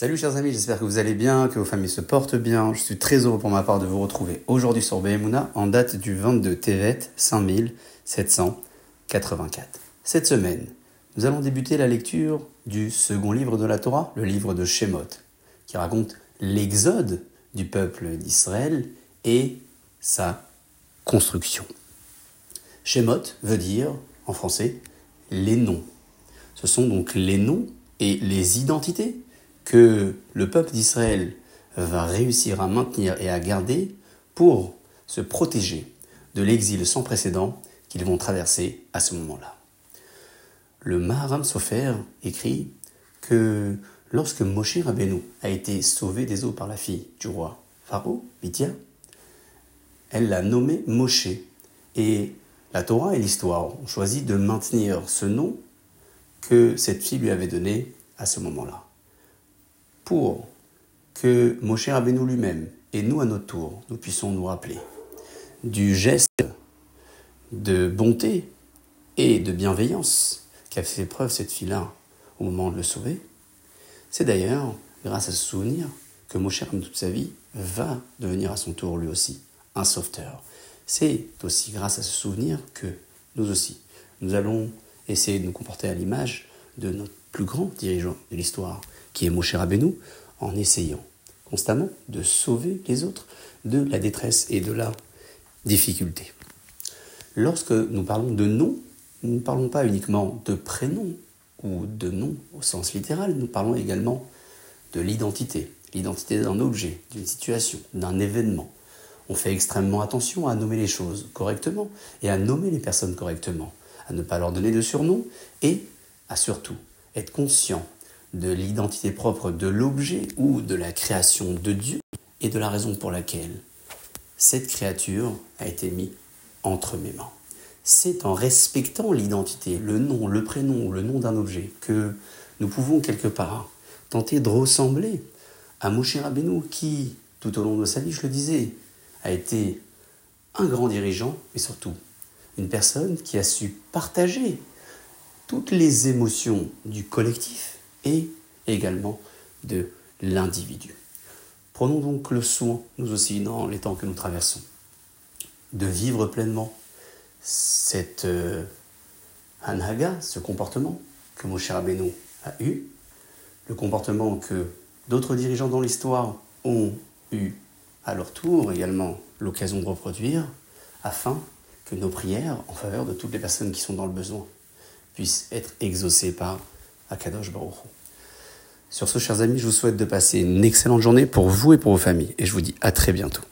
Salut chers amis, j'espère que vous allez bien, que vos familles se portent bien. Je suis très heureux pour ma part de vous retrouver aujourd'hui sur Behemuna en date du 22 Tevet 5784. Cette semaine, nous allons débuter la lecture du second livre de la Torah, le livre de Shemot, qui raconte l'exode du peuple d'Israël et sa construction. Shemot veut dire, en français, les noms. Ce sont donc les noms et les identités que le peuple d'Israël va réussir à maintenir et à garder pour se protéger de l'exil sans précédent qu'ils vont traverser à ce moment-là. Le Maharam Sofer écrit que lorsque Moshe Rabbeinu a été sauvé des eaux par la fille du roi Pharaon, Bithia, elle l'a nommé Moshe. Et la Torah et l'histoire ont choisi de maintenir ce nom que cette fille lui avait donné à ce moment-là pour que Moshe Rabbeinu lui-même et nous à notre tour, nous puissions nous rappeler du geste de bonté et de bienveillance qu'a fait preuve cette fille-là au moment de le sauver. C'est d'ailleurs grâce à ce souvenir que Moshe Rabbeinu toute sa vie va devenir à son tour lui aussi un sauveteur. C'est aussi grâce à ce souvenir que nous aussi, nous allons essayer de nous comporter à l'image de notre plus grand dirigeant de l'histoire, qui est Moshe Rabbeinu, en essayant constamment de sauver les autres de la détresse et de la difficulté. Lorsque nous parlons de nom, nous ne parlons pas uniquement de prénom ou de nom au sens littéral, nous parlons également de l'identité, l'identité d'un objet, d'une situation, d'un événement. On fait extrêmement attention à nommer les choses correctement et à nommer les personnes correctement, à ne pas leur donner de surnom et à surtout être conscient de l'identité propre de l'objet ou de la création de Dieu et de la raison pour laquelle cette créature a été mise entre mes mains. C'est en respectant l'identité, le nom, le prénom ou le nom d'un objet que nous pouvons quelque part tenter de ressembler à Moshe Rabbeinu qui, tout au long de sa vie, je le disais, a été un grand dirigeant, mais surtout une personne qui a su partager toutes les émotions du collectif et également de l'individu. Prenons donc le soin, nous aussi, dans les temps que nous traversons, de vivre pleinement cette euh, anhaga, ce comportement que Moshe Rabbeinu a eu, le comportement que d'autres dirigeants dans l'histoire ont eu à leur tour également l'occasion de reproduire, afin que nos prières en faveur de toutes les personnes qui sont dans le besoin puissent être exaucées par Akadosh Baruch Sur ce, chers amis, je vous souhaite de passer une excellente journée pour vous et pour vos familles, et je vous dis à très bientôt.